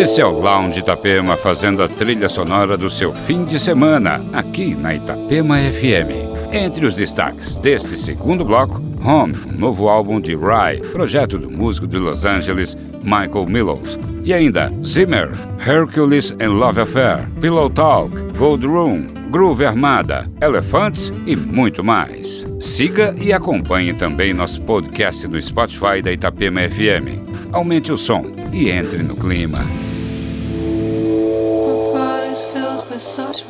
Esse é o Lounge Itapema fazendo a trilha sonora do seu fim de semana, aqui na Itapema FM. Entre os destaques deste segundo bloco, Home, um novo álbum de Rye, projeto do músico de Los Angeles, Michael Millows. E ainda Zimmer, Hercules and Love Affair, Pillow Talk, Gold Room, Groove Armada, Elephants e muito mais. Siga e acompanhe também nosso podcast no Spotify da Itapema FM. Aumente o som e entre no clima. Not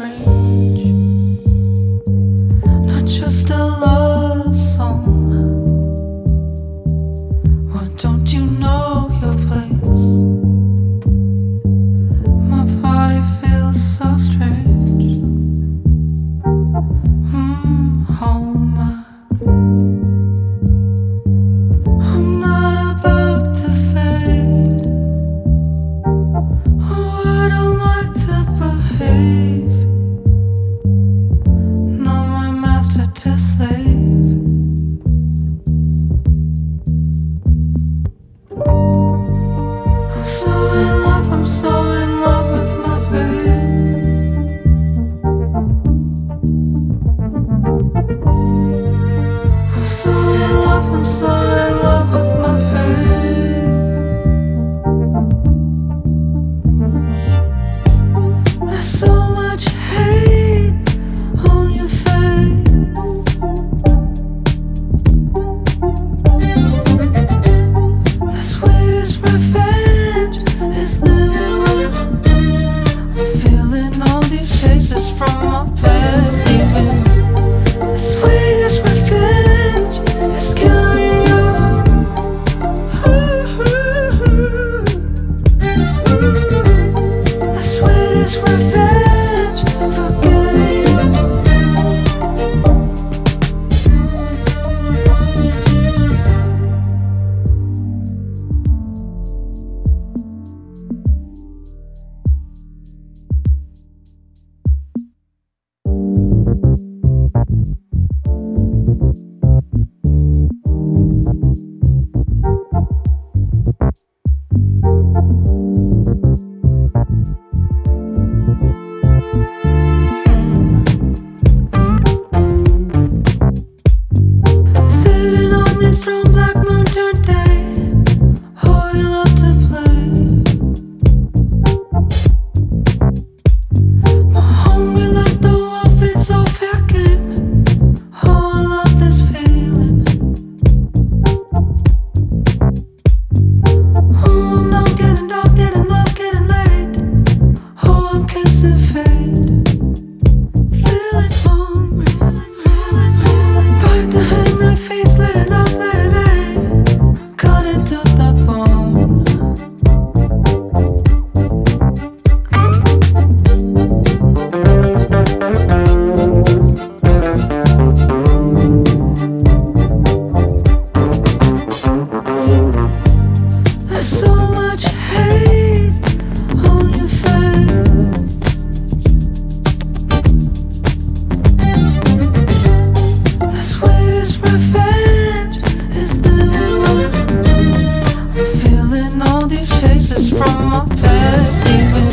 faces from my past, even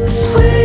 this way.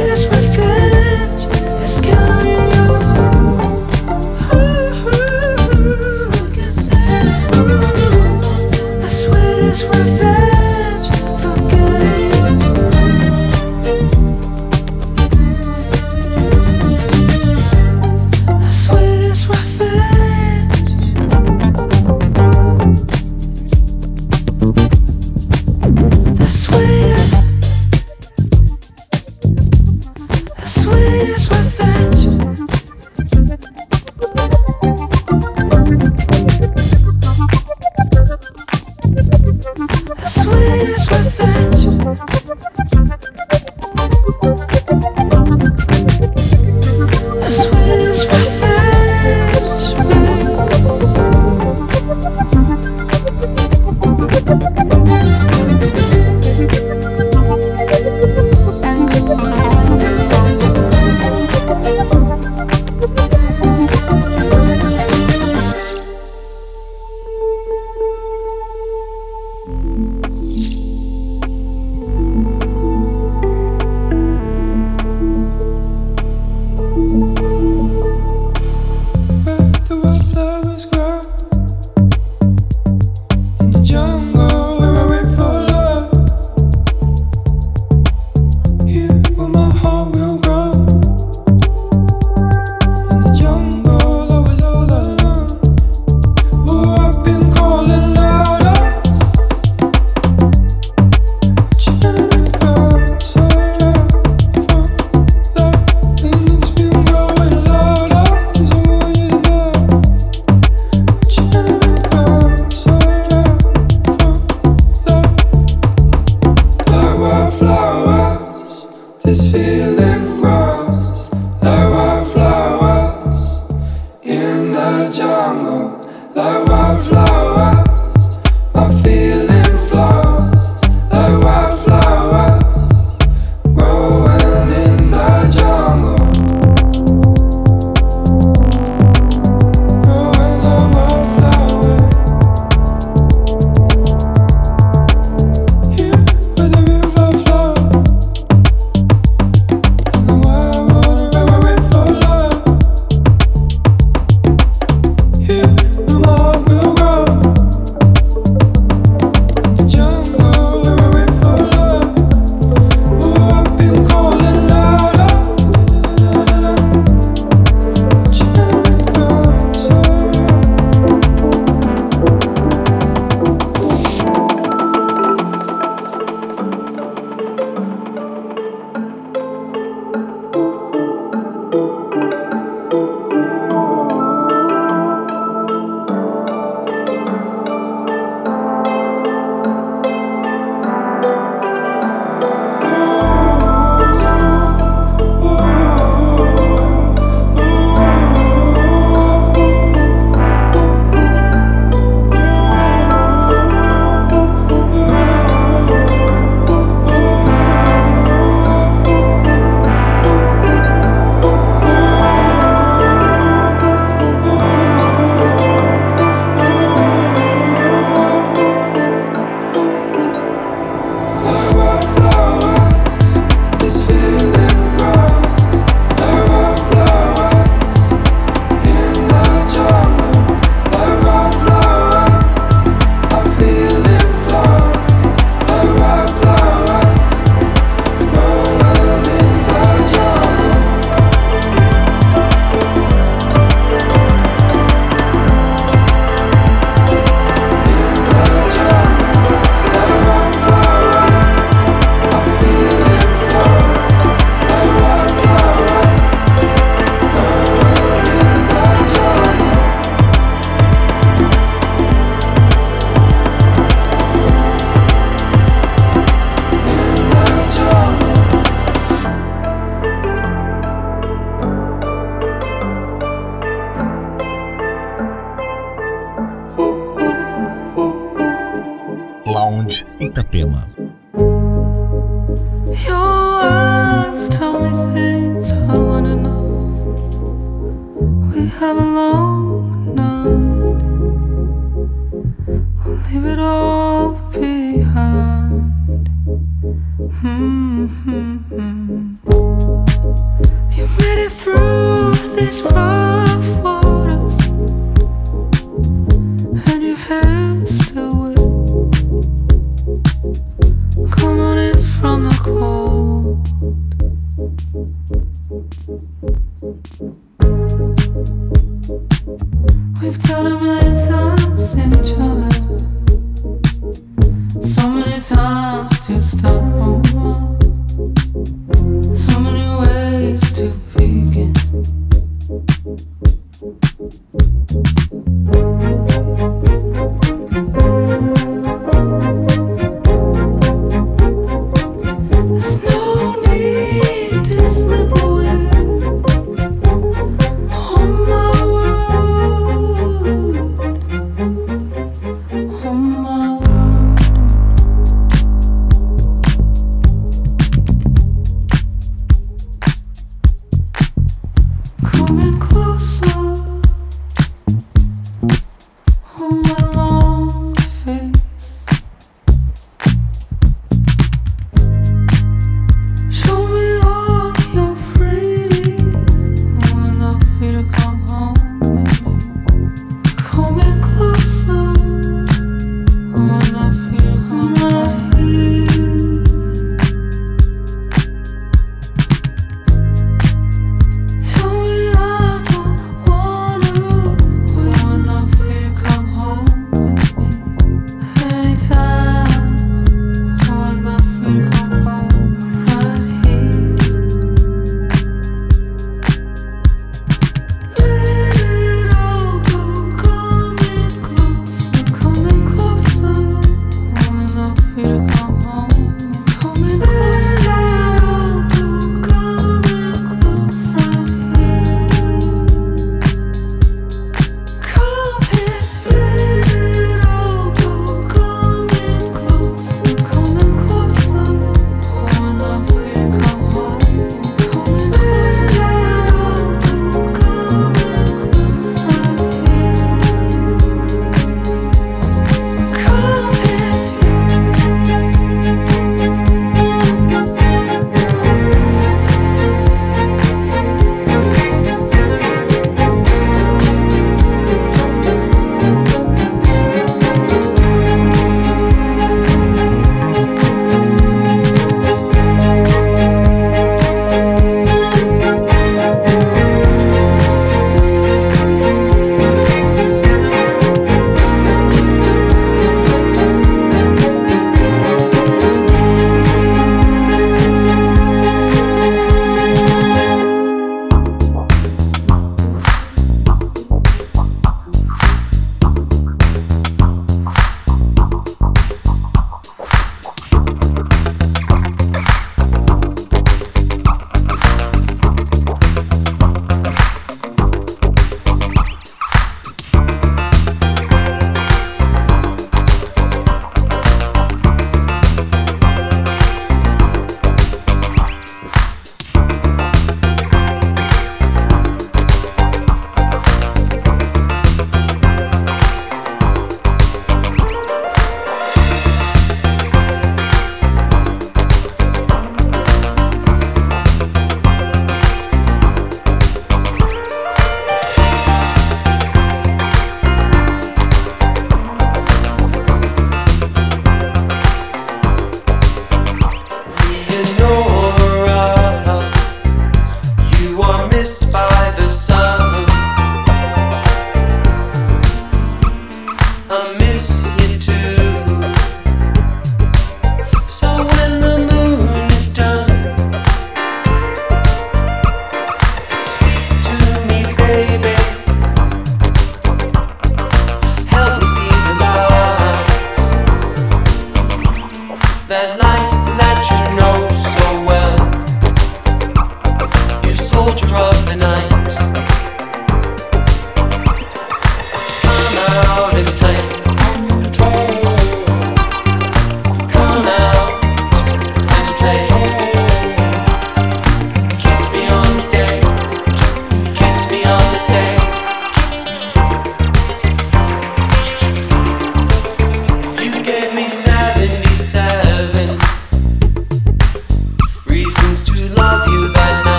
that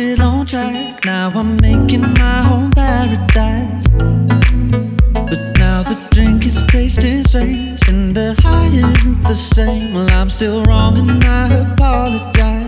it on track. Now I'm making my own paradise. But now the drink is tasting strange, and the high isn't the same. Well, I'm still wrong, and I apologize.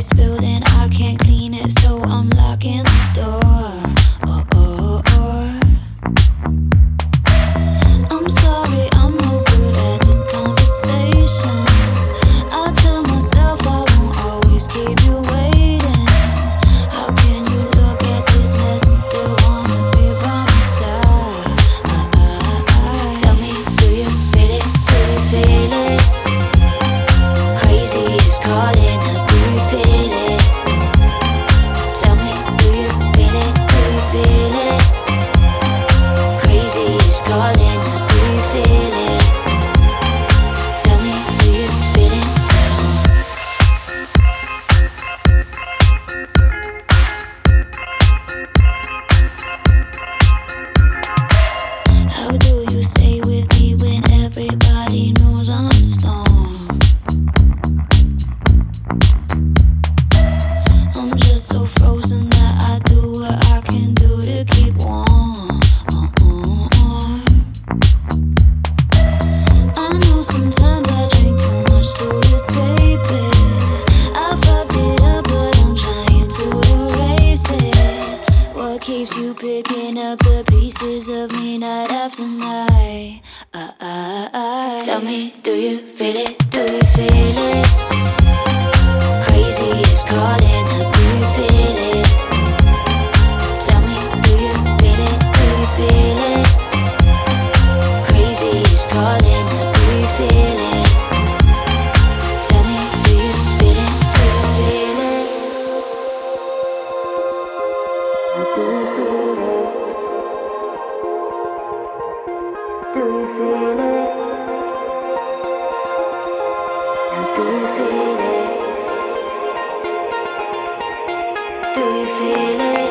Calling, I do you feel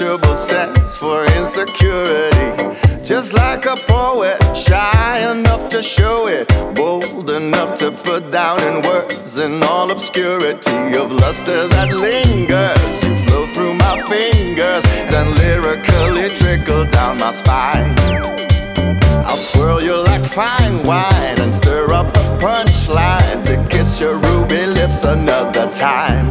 insatiable sense for insecurity. Just like a poet, shy enough to show it, bold enough to put down in words in all obscurity of luster that lingers. You flow through my fingers, then lyrically trickle down my spine. I'll swirl you like fine wine and stir up a punchline to kiss your ruby lips another time.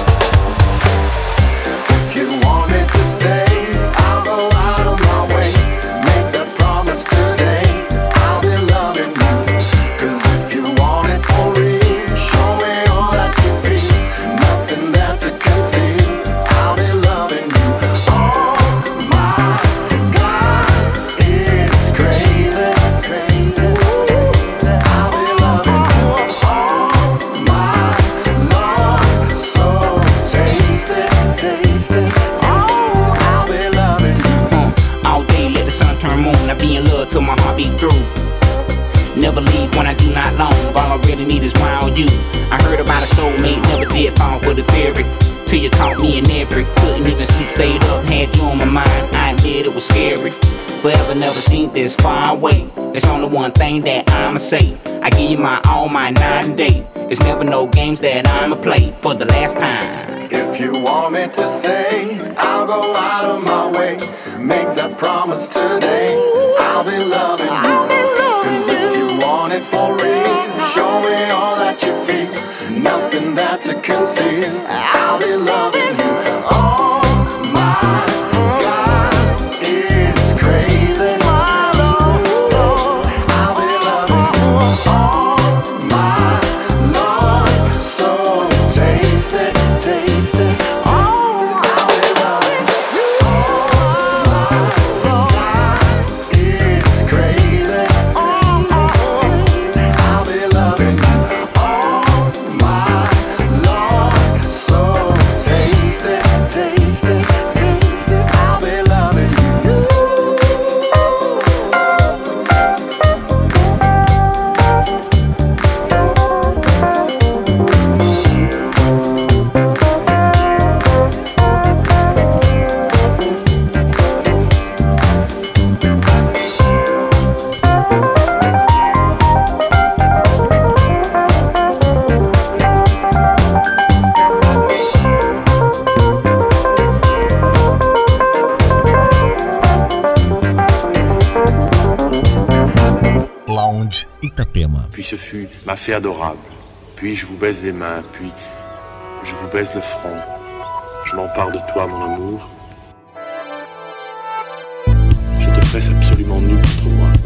This far away. Only one thing that I'ma say. I give you my all, my night and day. It's never no games that I'ma play for the last time. If you want me to say, I'll go out of my way. Make that promise today. Adorable. Puis je vous baise les mains, puis je vous baise le front. Je m'empare de toi, mon amour. Je te presse absolument nu contre moi.